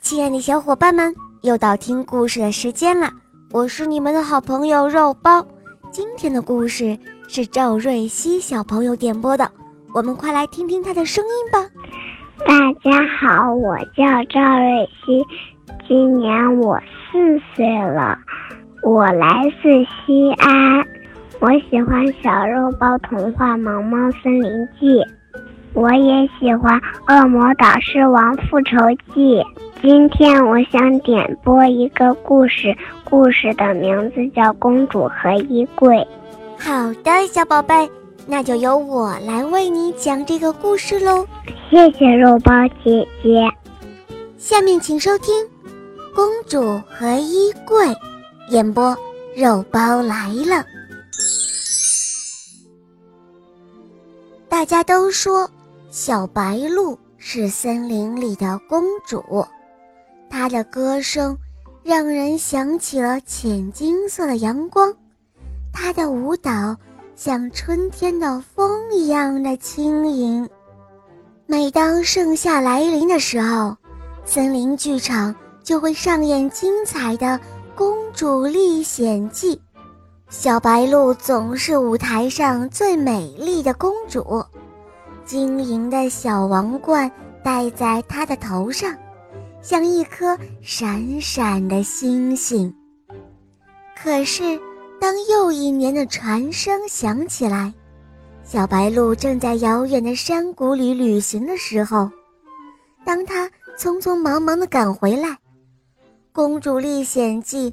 亲爱的小伙伴们，又到听故事的时间了。我是你们的好朋友肉包。今天的故事是赵瑞希小朋友点播的，我们快来听听他的声音吧。大家好，我叫赵瑞希，今年我四岁了，我来自西安，我喜欢小肉包童话《萌猫森林记》。我也喜欢《恶魔导师王复仇记》。今天我想点播一个故事，故事的名字叫《公主和衣柜》。好的，小宝贝，那就由我来为你讲这个故事喽。谢谢肉包姐姐。下面请收听《公主和衣柜》，演播肉包来了。大家都说。小白鹿是森林里的公主，她的歌声让人想起了浅金色的阳光，她的舞蹈像春天的风一样的轻盈。每当盛夏来临的时候，森林剧场就会上演精彩的《公主历险记》，小白鹿总是舞台上最美丽的公主。晶莹的小王冠戴在她的头上，像一颗闪闪的星星。可是，当又一年的船声响起来，小白鹿正在遥远的山谷里旅行的时候，当他匆匆忙忙地赶回来，《公主历险记》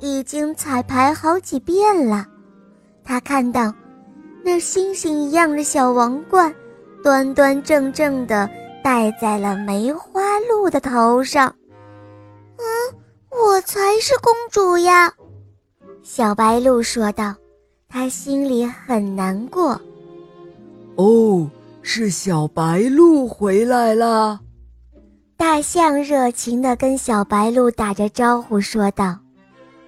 已经彩排好几遍了。他看到那星星一样的小王冠。端端正正的戴在了梅花鹿的头上。嗯，我才是公主呀！小白鹿说道，他心里很难过。哦，是小白鹿回来了。大象热情地跟小白鹿打着招呼说道：“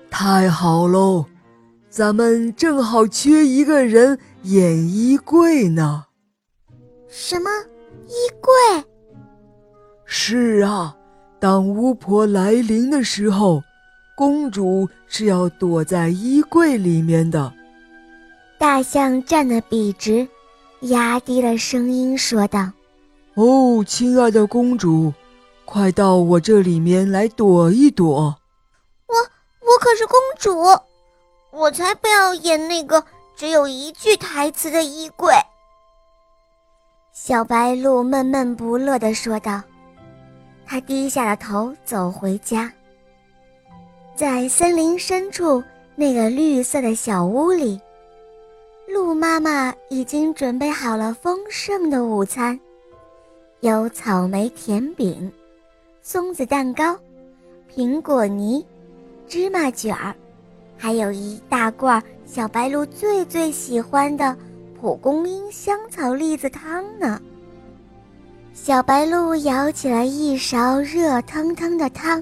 太好喽，咱们正好缺一个人演衣柜呢。”什么衣柜？是啊，当巫婆来临的时候，公主是要躲在衣柜里面的。大象站得笔直，压低了声音说道：“哦，亲爱的公主，快到我这里面来躲一躲。我我可是公主，我才不要演那个只有一句台词的衣柜。”小白鹿闷闷不乐地说道：“他低下了头，走回家。在森林深处那个绿色的小屋里，鹿妈妈已经准备好了丰盛的午餐，有草莓甜饼、松子蛋糕、苹果泥、芝麻卷儿，还有一大罐小白鹿最最喜欢的。”蒲公英香草栗子汤呢？小白鹿舀起了一勺热腾腾的汤，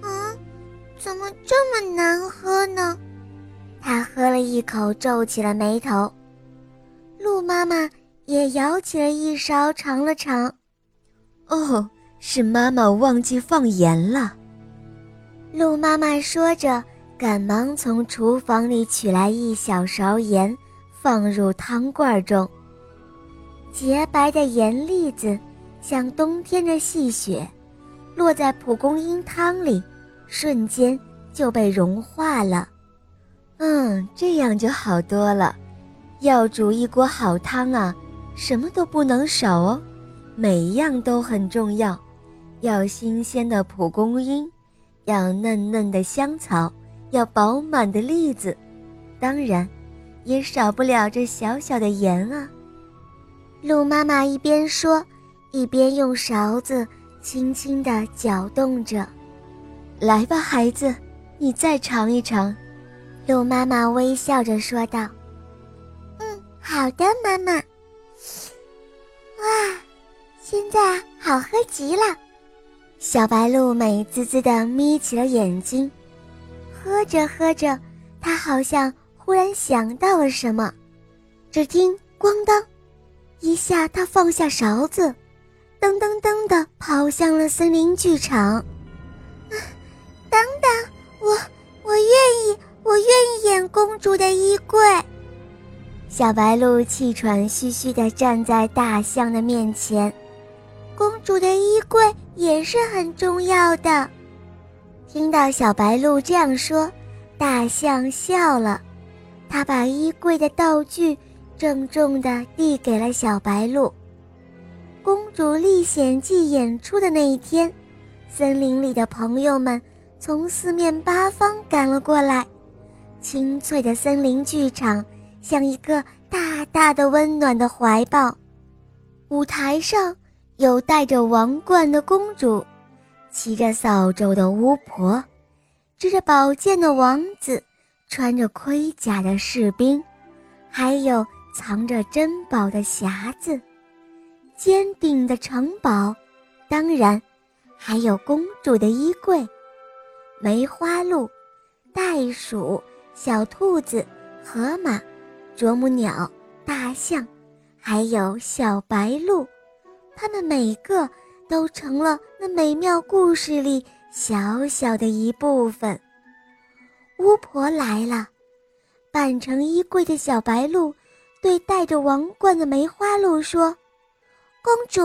啊，怎么这么难喝呢？它喝了一口，皱起了眉头。鹿妈妈也舀起了一勺，尝了尝，哦，是妈妈忘记放盐了。鹿妈妈说着，赶忙从厨房里取来一小勺盐。放入汤罐中，洁白的盐粒子像冬天的细雪，落在蒲公英汤里，瞬间就被融化了。嗯，这样就好多了。要煮一锅好汤啊，什么都不能少哦，每一样都很重要。要新鲜的蒲公英，要嫩嫩的香草，要饱满的栗子，当然。也少不了这小小的盐啊！鹿妈妈一边说，一边用勺子轻轻地搅动着。来吧，孩子，你再尝一尝。鹿妈妈微笑着说道：“嗯，好的，妈妈。”哇，现在好喝极了！小白鹿美滋滋地眯起了眼睛，喝着喝着，它好像……忽然想到了什么，只听“咣当”一下，他放下勺子，噔噔噔地跑向了森林剧场。等等，我我愿意，我愿意演公主的衣柜。小白鹿气喘吁吁地站在大象的面前。公主的衣柜也是很重要的。听到小白鹿这样说，大象笑了。他把衣柜的道具郑重地递给了小白鹿。公主历险记演出的那一天，森林里的朋友们从四面八方赶了过来。清脆的森林剧场像一个大大的温暖的怀抱。舞台上有戴着王冠的公主。骑着扫帚的巫婆，执着宝剑的王子，穿着盔甲的士兵，还有藏着珍宝的匣子，坚定的城堡，当然，还有公主的衣柜。梅花鹿、袋鼠、小兔子、河马、啄木鸟、大象，还有小白鹿，它们每个。都成了那美妙故事里小小的一部分。巫婆来了，扮成衣柜的小白鹿对戴着王冠的梅花鹿说：“公主，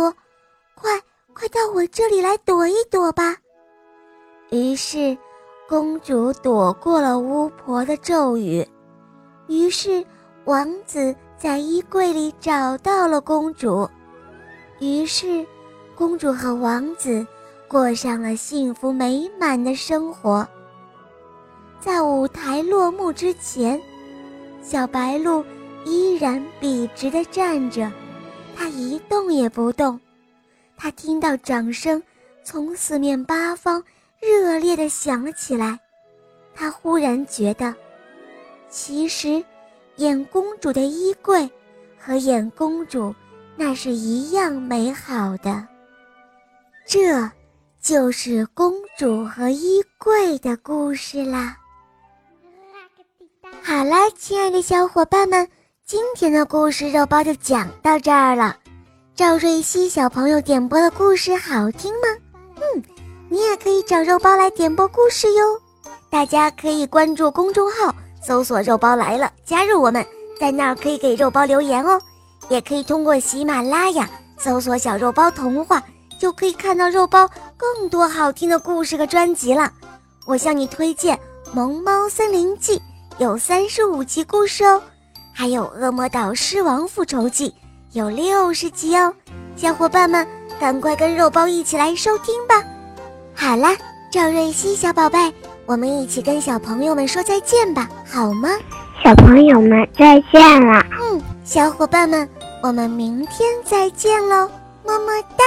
快快到我这里来躲一躲吧。”于是，公主躲过了巫婆的咒语。于是，王子在衣柜里找到了公主。于是。公主和王子过上了幸福美满的生活。在舞台落幕之前，小白鹿依然笔直地站着，它一动也不动。它听到掌声从四面八方热烈地响了起来，它忽然觉得，其实演公主的衣柜和演公主那是一样美好的。这，就是公主和衣柜的故事啦。好啦，亲爱的小伙伴们，今天的故事肉包就讲到这儿了。赵瑞希小朋友点播的故事好听吗？嗯，你也可以找肉包来点播故事哟。大家可以关注公众号，搜索“肉包来了”，加入我们，在那儿可以给肉包留言哦。也可以通过喜马拉雅搜索“小肉包童话”。就可以看到肉包更多好听的故事和专辑了。我向你推荐《萌猫森林记》，有三十五集故事哦，还有《恶魔岛狮王复仇记》，有六十集哦。小伙伴们，赶快跟肉包一起来收听吧！好啦，赵瑞希小宝贝，我们一起跟小朋友们说再见吧，好吗？小朋友们再见了。嗯，小伙伴们，我们明天再见喽，么么哒。